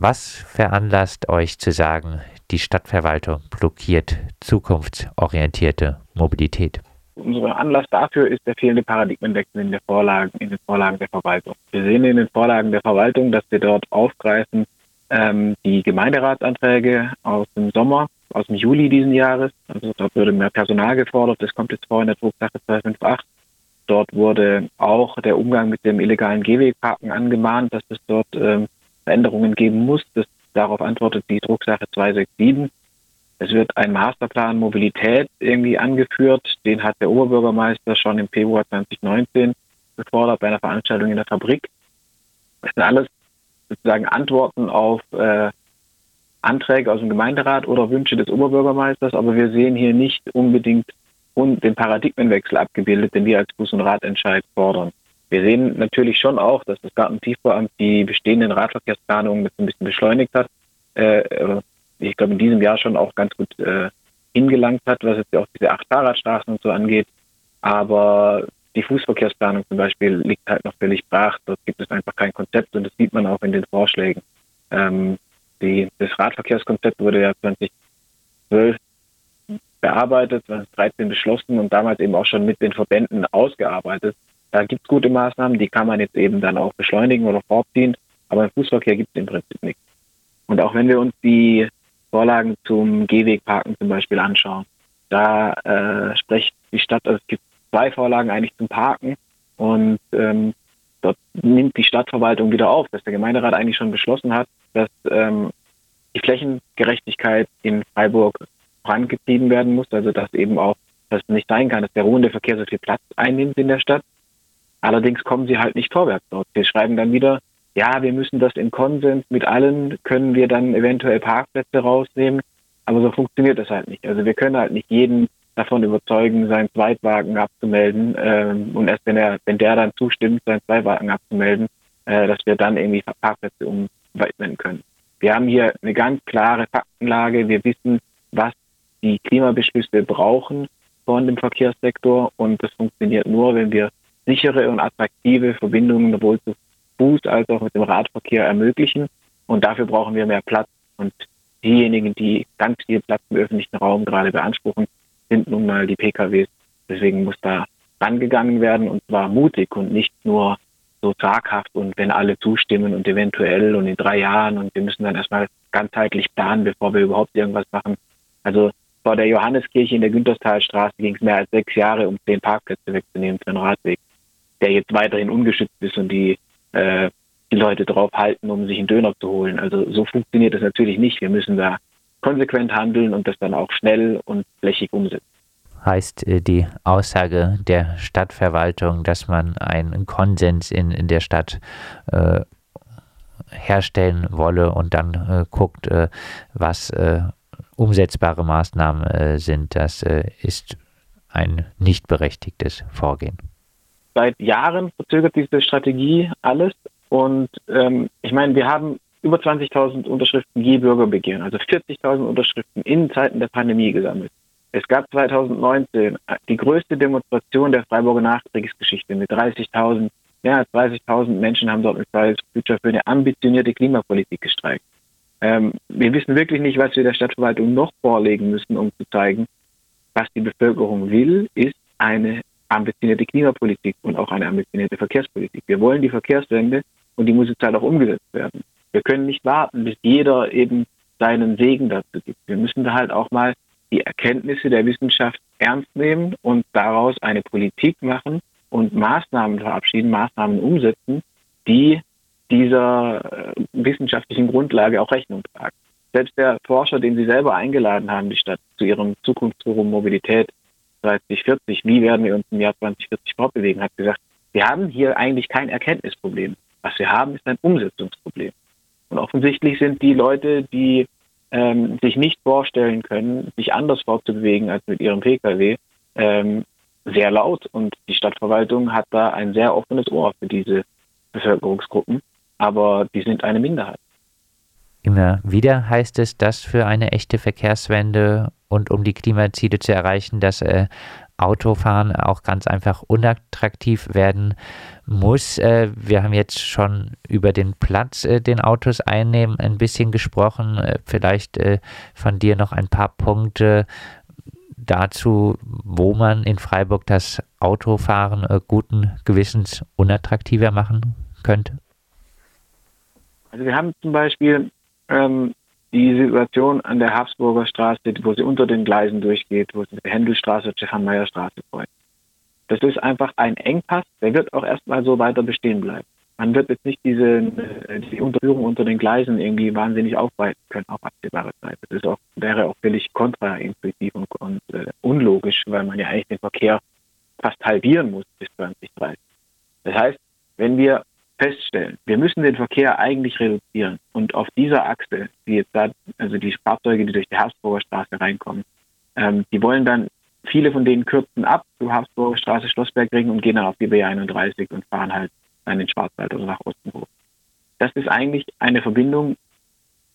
Was veranlasst euch zu sagen, die Stadtverwaltung blockiert zukunftsorientierte Mobilität? Unser Anlass dafür ist der fehlende Paradigmenwechsel in, der Vorlagen, in den Vorlagen der Verwaltung. Wir sehen in den Vorlagen der Verwaltung, dass wir dort aufgreifen ähm, die Gemeinderatsanträge aus dem Sommer, aus dem Juli diesen Jahres. Also dort wurde mehr Personal gefordert. Das kommt jetzt vor in der Drucksache 258. Dort wurde auch der Umgang mit dem illegalen Gehwegparken angemahnt, dass es dort ähm, Veränderungen geben muss. Das, darauf antwortet die Drucksache 267. Es wird ein Masterplan Mobilität irgendwie angeführt. Den hat der Oberbürgermeister schon im Februar 2019 gefordert bei einer Veranstaltung in der Fabrik. Das sind alles sozusagen Antworten auf äh, Anträge aus dem Gemeinderat oder Wünsche des Oberbürgermeisters, aber wir sehen hier nicht unbedingt den Paradigmenwechsel abgebildet, den wir als Bus- und Radentscheid fordern. Wir sehen natürlich schon auch, dass das Gartentiefbauamt die bestehenden Radverkehrsplanungen ein bisschen beschleunigt hat. Äh, ich glaube, in diesem Jahr schon auch ganz gut äh, hingelangt hat, was jetzt auch diese acht Fahrradstraßen und so angeht. Aber die Fußverkehrsplanung zum Beispiel liegt halt noch völlig brach. Dort gibt es einfach kein Konzept und das sieht man auch in den Vorschlägen. Ähm, die, das Radverkehrskonzept wurde ja 2012 bearbeitet, 2013 beschlossen und damals eben auch schon mit den Verbänden ausgearbeitet. Da gibt es gute Maßnahmen, die kann man jetzt eben dann auch beschleunigen oder vorziehen, aber im Fußverkehr gibt es im Prinzip nichts. Und auch wenn wir uns die Vorlagen zum Gehwegparken zum Beispiel anschauen, da äh, spricht die Stadt, also es gibt zwei Vorlagen eigentlich zum Parken und ähm, dort nimmt die Stadtverwaltung wieder auf, dass der Gemeinderat eigentlich schon beschlossen hat, dass ähm, die Flächengerechtigkeit in Freiburg vorangetrieben werden muss, also dass eben auch dass es nicht sein kann, dass der ruhende Verkehr so viel Platz einnimmt in der Stadt. Allerdings kommen sie halt nicht vorwärts dort. Wir schreiben dann wieder, ja, wir müssen das in Konsens mit allen, können wir dann eventuell Parkplätze rausnehmen, aber so funktioniert das halt nicht. Also wir können halt nicht jeden davon überzeugen, seinen Zweitwagen abzumelden. Ähm, und erst wenn er, wenn der dann zustimmt, seinen Zweitwagen abzumelden, äh, dass wir dann irgendwie Parkplätze umwidmen können. Wir haben hier eine ganz klare Faktenlage. Wir wissen, was die Klimabeschlüsse brauchen von dem Verkehrssektor. Und das funktioniert nur, wenn wir sichere und attraktive Verbindungen sowohl zu Fuß als auch mit dem Radverkehr ermöglichen. Und dafür brauchen wir mehr Platz. Und diejenigen, die ganz viel Platz im öffentlichen Raum gerade beanspruchen, sind nun mal die PKWs. Deswegen muss da rangegangen werden und zwar mutig und nicht nur so zaghaft und wenn alle zustimmen und eventuell und in drei Jahren und wir müssen dann erstmal ganzheitlich planen, bevor wir überhaupt irgendwas machen. Also vor der Johanneskirche in der Günterstalstraße ging es mehr als sechs Jahre, um zehn Parkplätze wegzunehmen für einen Radweg, der jetzt weiterhin ungeschützt ist und die, äh, die Leute drauf halten, um sich einen Döner zu holen. Also so funktioniert das natürlich nicht. Wir müssen da konsequent handeln und das dann auch schnell und flächig umsetzen. Heißt äh, die Aussage der Stadtverwaltung, dass man einen Konsens in, in der Stadt äh, herstellen wolle und dann äh, guckt, äh, was äh, umsetzbare Maßnahmen äh, sind, das ist ein nicht berechtigtes Vorgehen. Seit Jahren verzögert diese Strategie alles und ähm, ich meine, wir haben über 20.000 Unterschriften je Bürgerbegehren, also 40.000 Unterschriften in Zeiten der Pandemie gesammelt. Es gab 2019 die größte Demonstration der Freiburger Nachkriegsgeschichte mit 30.000, mehr als 30.000 Menschen haben dort mit Fridays Future für eine ambitionierte Klimapolitik gestreikt. Ähm, wir wissen wirklich nicht, was wir der Stadtverwaltung noch vorlegen müssen, um zu zeigen, was die Bevölkerung will, ist eine ambitionierte Klimapolitik und auch eine ambitionierte Verkehrspolitik. Wir wollen die Verkehrswende und die muss jetzt halt auch umgesetzt werden. Wir können nicht warten, bis jeder eben seinen Segen dazu gibt. Wir müssen da halt auch mal die Erkenntnisse der Wissenschaft ernst nehmen und daraus eine Politik machen und Maßnahmen verabschieden, Maßnahmen umsetzen, die dieser äh, wissenschaftlichen Grundlage auch Rechnung tragen. Selbst der Forscher, den Sie selber eingeladen haben, die Stadt zu Ihrem Zukunftsforum Mobilität 2040, wie werden wir uns im Jahr 2040 fortbewegen, hat gesagt, wir haben hier eigentlich kein Erkenntnisproblem. Was wir haben, ist ein Umsetzungsproblem. Und offensichtlich sind die Leute, die ähm, sich nicht vorstellen können, sich anders fortzubewegen als mit ihrem Pkw, ähm, sehr laut. Und die Stadtverwaltung hat da ein sehr offenes Ohr für diese Bevölkerungsgruppen, aber die sind eine Minderheit. Immer wieder heißt es, dass für eine echte Verkehrswende und um die Klimaziele zu erreichen, dass äh, Autofahren auch ganz einfach unattraktiv werden muss. Äh, wir haben jetzt schon über den Platz, äh, den Autos einnehmen, ein bisschen gesprochen. Äh, vielleicht äh, von dir noch ein paar Punkte dazu, wo man in Freiburg das Autofahren äh, guten Gewissens unattraktiver machen könnte. Also wir haben zum Beispiel ähm, die Situation an der Habsburger Straße, wo sie unter den Gleisen durchgeht, wo sie Händelstraße Stefan-Meyer-Straße kreuzt. Das ist einfach ein Engpass, der wird auch erstmal so weiter bestehen bleiben. Man wird jetzt nicht diese äh, die Unterführung unter den Gleisen irgendwie wahnsinnig aufweiten können auf absehbare Zeit. Das ist auch, wäre auch völlig kontraintuitiv und, und äh, unlogisch, weil man ja eigentlich den Verkehr fast halbieren muss bis 2030. Das heißt, wenn wir feststellen, wir müssen den Verkehr eigentlich reduzieren und auf dieser Achse, die jetzt da, also die Fahrzeuge, die durch die Habsburger Straße reinkommen, ähm, die wollen dann, viele von denen kürzen ab zu Habsburger Straße, Schlossbergring und gehen dann auf die B31 und fahren halt in den Schwarzwald oder nach Osten hoch. Das ist eigentlich eine Verbindung,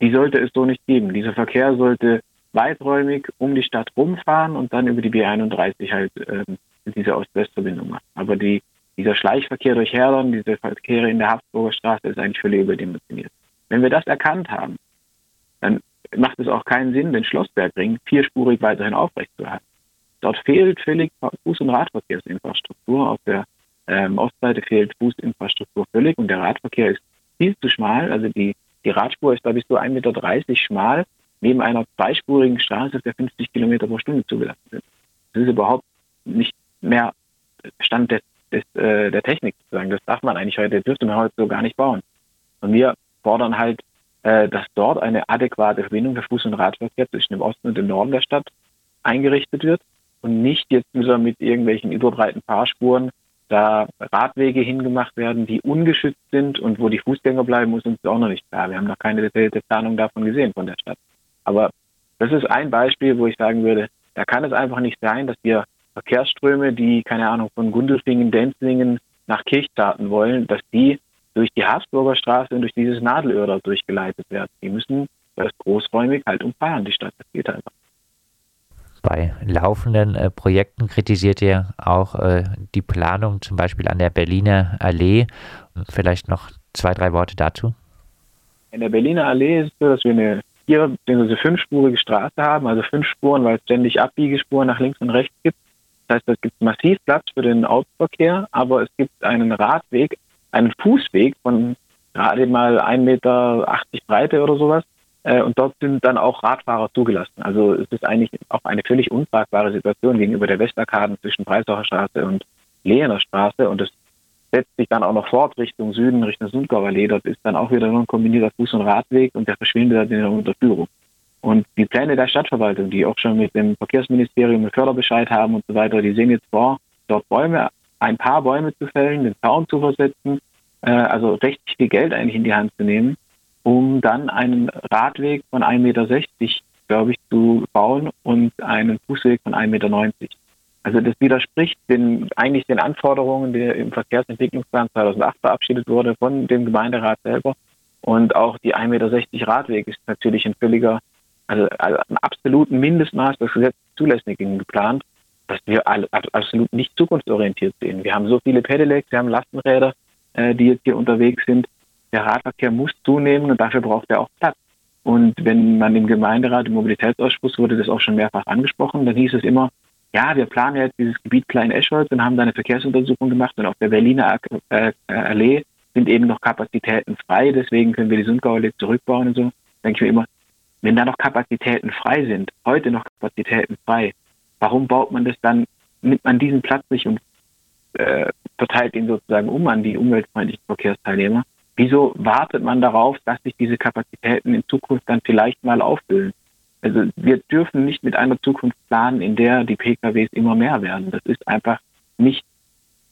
die sollte es so nicht geben. Dieser Verkehr sollte weiträumig um die Stadt rumfahren und dann über die B31 halt ähm, diese Ost-West-Verbindung machen. Aber die dieser Schleichverkehr durch Herdern, diese Verkehre in der Habsburger Straße ist eigentlich völlig überdimensioniert. Wenn wir das erkannt haben, dann macht es auch keinen Sinn, den Schlossbergring vierspurig weiterhin aufrechtzuerhalten. Dort fehlt völlig Fuß- und Radverkehrsinfrastruktur. Auf der ähm, Ostseite fehlt Fußinfrastruktur völlig und der Radverkehr ist viel zu schmal. Also die, die Radspur ist da bis zu 1,30 Meter schmal, neben einer zweispurigen Straße, der 50 Kilometer pro Stunde zugelassen sind. Das ist überhaupt nicht mehr Stand des des, äh, der Technik sozusagen. Das darf man eigentlich heute, dürfte man heute so gar nicht bauen. Und wir fordern halt, äh, dass dort eine adäquate Verbindung für Fuß- und Radverkehr zwischen dem Osten und dem Norden der Stadt eingerichtet wird und nicht jetzt wieder mit irgendwelchen überbreiten Fahrspuren da Radwege hingemacht werden, die ungeschützt sind und wo die Fußgänger bleiben, muss uns auch noch nicht klar. Wir haben noch keine detaillierte Planung davon gesehen von der Stadt. Aber das ist ein Beispiel, wo ich sagen würde, da kann es einfach nicht sein, dass wir Verkehrsströme, die, keine Ahnung, von Gundelfingen, Denzlingen nach Kirchzarten wollen, dass die durch die Habsburger Straße und durch dieses Nadelöhr dort durchgeleitet werden. Die müssen das großräumig halt umfahren, die Stadt. Das geht einfach. Bei laufenden äh, Projekten kritisiert ihr auch äh, die Planung zum Beispiel an der Berliner Allee. Vielleicht noch zwei, drei Worte dazu. In der Berliner Allee ist es so, dass wir eine vier- bzw. fünfspurige Straße haben, also fünf Spuren, weil es ständig Abbiegespuren nach links und rechts gibt. Das heißt, es gibt massiv Platz für den Autoverkehr, aber es gibt einen Radweg, einen Fußweg von gerade mal 1,80 Meter Breite oder sowas. Äh, und dort sind dann auch Radfahrer zugelassen. Also es ist eigentlich auch eine völlig untragbare Situation gegenüber der Westarkaden zwischen Breisacher Straße und Lehener Straße. Und es setzt sich dann auch noch fort Richtung Süden, Richtung Sundgauer Allee. Dort ist dann auch wieder nur ein kombinierter Fuß- und Radweg und der verschwindet dann in der Unterführung. Und die Pläne der Stadtverwaltung, die auch schon mit dem Verkehrsministerium einen Förderbescheid haben und so weiter, die sehen jetzt vor, dort Bäume, ein paar Bäume zu fällen, den Zaun zu versetzen, äh, also recht viel Geld eigentlich in die Hand zu nehmen, um dann einen Radweg von 1,60 Meter, glaube ich, zu bauen und einen Fußweg von 1,90 Meter. Also das widerspricht den, eigentlich den Anforderungen, die im Verkehrsentwicklungsplan 2008 verabschiedet wurde von dem Gemeinderat selber. Und auch die 1,60 Meter Radweg ist natürlich ein völliger also, also ein absoluten Mindestmaß des Gesetzzulässigen geplant, dass wir absolut nicht zukunftsorientiert sehen. Wir haben so viele Pedelecs, wir haben Lastenräder, äh, die jetzt hier unterwegs sind. Der Radverkehr muss zunehmen und dafür braucht er auch Platz. Und wenn man im Gemeinderat, im Mobilitätsausschuss wurde das auch schon mehrfach angesprochen, dann hieß es immer, ja, wir planen jetzt dieses Gebiet Klein-Eschholz und haben da eine Verkehrsuntersuchung gemacht und auf der Berliner äh, Allee sind eben noch Kapazitäten frei, deswegen können wir die Sundgauer Allee zurückbauen und so. Denke ich mir immer, wenn da noch Kapazitäten frei sind, heute noch Kapazitäten frei, warum baut man das dann, nimmt man diesen Platz nicht und äh, verteilt ihn sozusagen um an die umweltfreundlichen Verkehrsteilnehmer? Wieso wartet man darauf, dass sich diese Kapazitäten in Zukunft dann vielleicht mal auffüllen? Also wir dürfen nicht mit einer Zukunft planen, in der die PKWs immer mehr werden. Das ist einfach nicht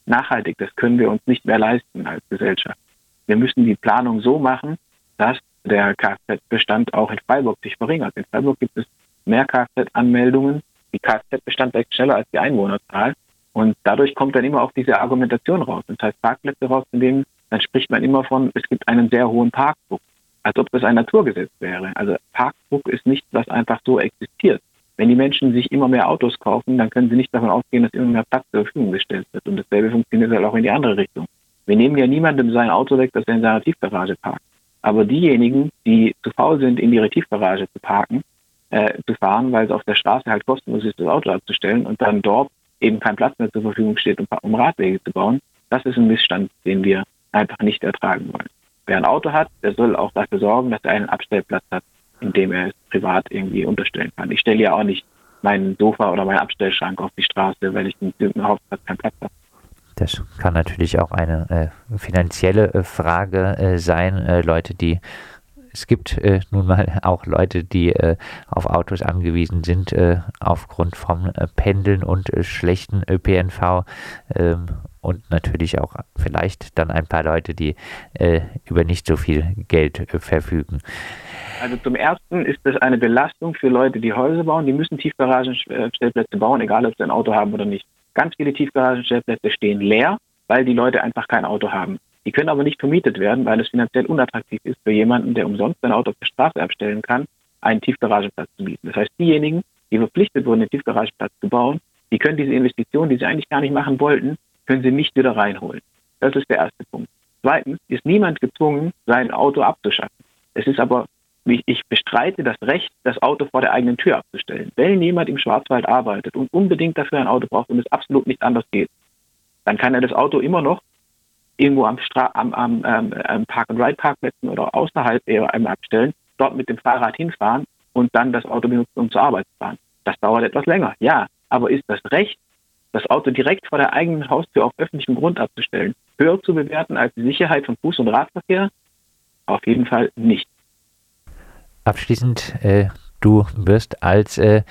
nachhaltig. Das können wir uns nicht mehr leisten als Gesellschaft. Wir müssen die Planung so machen, dass der Kfz-Bestand auch in Freiburg sich verringert. In Freiburg gibt es mehr Kfz-Anmeldungen. Die Kfz-Bestand wächst schneller als die Einwohnerzahl. Und dadurch kommt dann immer auch diese Argumentation raus. Das heißt, Parkplätze rauszunehmen, dann spricht man immer von, es gibt einen sehr hohen Parkdruck. Als ob das ein Naturgesetz wäre. Also Parkdruck ist nicht, was einfach so existiert. Wenn die Menschen sich immer mehr Autos kaufen, dann können sie nicht davon ausgehen, dass immer mehr Platz zur Verfügung gestellt wird. Und dasselbe funktioniert halt auch in die andere Richtung. Wir nehmen ja niemandem sein Auto weg, das er in seiner Tiefgarage parkt. Aber diejenigen, die zu faul sind, in ihre Tiefgarage zu parken, äh, zu fahren, weil es auf der Straße halt kostenlos ist, das Auto abzustellen und dann dort eben kein Platz mehr zur Verfügung steht, um, um Radwege zu bauen, das ist ein Missstand, den wir einfach nicht ertragen wollen. Wer ein Auto hat, der soll auch dafür sorgen, dass er einen Abstellplatz hat, in dem er es privat irgendwie unterstellen kann. Ich stelle ja auch nicht meinen Sofa oder meinen Abstellschrank auf die Straße, weil ich im Hauptplatz keinen Platz habe. Das kann natürlich auch eine äh, finanzielle äh, Frage äh, sein. Äh, Leute, die es gibt äh, nun mal auch Leute, die auf Autos angewiesen sind aufgrund vom Pendeln und schlechten ÖPNV ähm, und natürlich auch vielleicht dann ein paar Leute, die über nicht so viel Geld verfügen. Also zum Ersten ist das eine Belastung für Leute, die Häuser bauen. Die müssen Tiefgaragenstellplätze bauen, egal ob sie ein Auto haben oder nicht. Ganz viele Tiefgaragenstellplätze stehen leer, weil die Leute einfach kein Auto haben. Die können aber nicht vermietet werden, weil es finanziell unattraktiv ist für jemanden, der umsonst sein Auto auf der Straße abstellen kann, einen Tiefgaragenplatz zu mieten. Das heißt, diejenigen, die verpflichtet wurden, den Tiefgaragenplatz zu bauen, die können diese Investition, die sie eigentlich gar nicht machen wollten, können sie nicht wieder reinholen. Das ist der erste Punkt. Zweitens ist niemand gezwungen, sein Auto abzuschaffen. Es ist aber, ich bestreite das Recht, das Auto vor der eigenen Tür abzustellen. Wenn jemand im Schwarzwald arbeitet und unbedingt dafür ein Auto braucht und es absolut nicht anders geht, dann kann er das Auto immer noch irgendwo am, Stra am, am, ähm, Park-and-Ride-Parkplätzen oder außerhalb eher einem abstellen, dort mit dem Fahrrad hinfahren und dann das Auto benutzen, um zur Arbeit zu fahren. Das dauert etwas länger, ja. Aber ist das Recht, das Auto direkt vor der eigenen Haustür auf öffentlichem Grund abzustellen, höher zu bewerten als die Sicherheit von Fuß- und Radverkehr? Auf jeden Fall nicht. Abschließend äh, Du wirst als äh,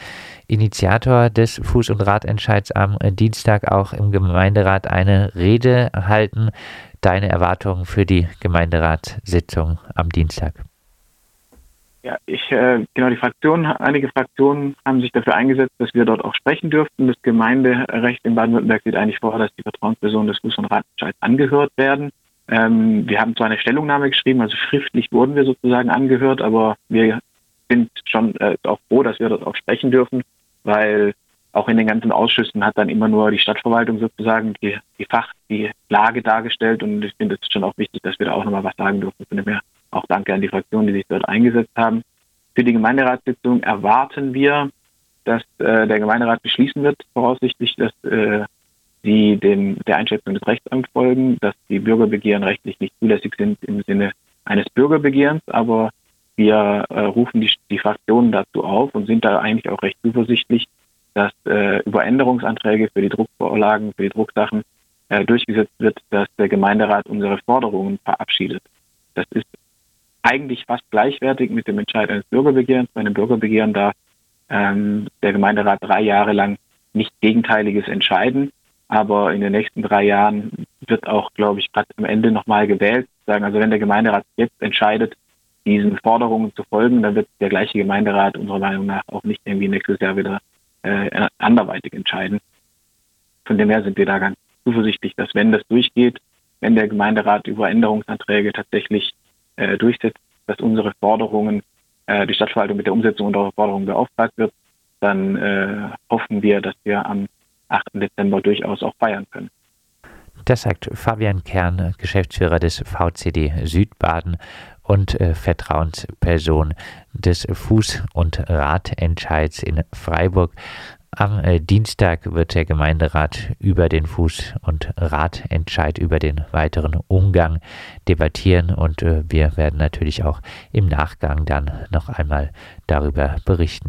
Initiator des Fuß- und Radentscheids am äh, Dienstag auch im Gemeinderat eine Rede halten. Deine Erwartungen für die Gemeinderatssitzung am Dienstag? Ja, ich, äh, genau, die Fraktionen, einige Fraktionen haben sich dafür eingesetzt, dass wir dort auch sprechen dürften. Das Gemeinderecht in Baden-Württemberg sieht eigentlich vor, dass die Vertrauenspersonen des Fuß- und Radentscheids angehört werden. Ähm, wir haben zwar eine Stellungnahme geschrieben, also schriftlich wurden wir sozusagen angehört, aber wir sind schon äh, auch froh, dass wir dort auch sprechen dürfen, weil auch in den ganzen Ausschüssen hat dann immer nur die Stadtverwaltung sozusagen die, die Fach, die Lage dargestellt und ich finde es schon auch wichtig, dass wir da auch nochmal was sagen dürfen. Von dem her auch danke an die Fraktionen, die sich dort eingesetzt haben. Für die Gemeinderatssitzung erwarten wir, dass äh, der Gemeinderat beschließen wird, voraussichtlich, dass äh, sie dem, der Einschätzung des Rechtsamts folgen, dass die Bürgerbegehren rechtlich nicht zulässig sind im Sinne eines Bürgerbegehrens, aber wir äh, rufen die, die Fraktionen dazu auf und sind da eigentlich auch recht zuversichtlich, dass äh, über Änderungsanträge für die Druckvorlagen, für die Drucksachen äh, durchgesetzt wird, dass der Gemeinderat unsere Forderungen verabschiedet. Das ist eigentlich fast gleichwertig mit dem Entscheid eines Bürgerbegehrens. Bei einem Bürgerbegehren darf ähm, der Gemeinderat drei Jahre lang nicht Gegenteiliges entscheiden. Aber in den nächsten drei Jahren wird auch, glaube ich, gerade am Ende nochmal gewählt. Sagen, also wenn der Gemeinderat jetzt entscheidet, diesen Forderungen zu folgen, dann wird der gleiche Gemeinderat unserer Meinung nach auch nicht irgendwie nächstes Jahr wieder äh, anderweitig entscheiden. Von dem her sind wir da ganz zuversichtlich, dass wenn das durchgeht, wenn der Gemeinderat über Änderungsanträge tatsächlich äh, durchsetzt, dass unsere Forderungen, äh, die Stadtverwaltung mit der Umsetzung unserer Forderungen beauftragt wird, dann äh, hoffen wir, dass wir am 8. Dezember durchaus auch feiern können. Das sagt Fabian Kern, Geschäftsführer des VCD Südbaden und äh, Vertrauensperson des Fuß- und Radentscheids in Freiburg. Am äh, Dienstag wird der Gemeinderat über den Fuß- und Radentscheid, über den weiteren Umgang debattieren und äh, wir werden natürlich auch im Nachgang dann noch einmal darüber berichten.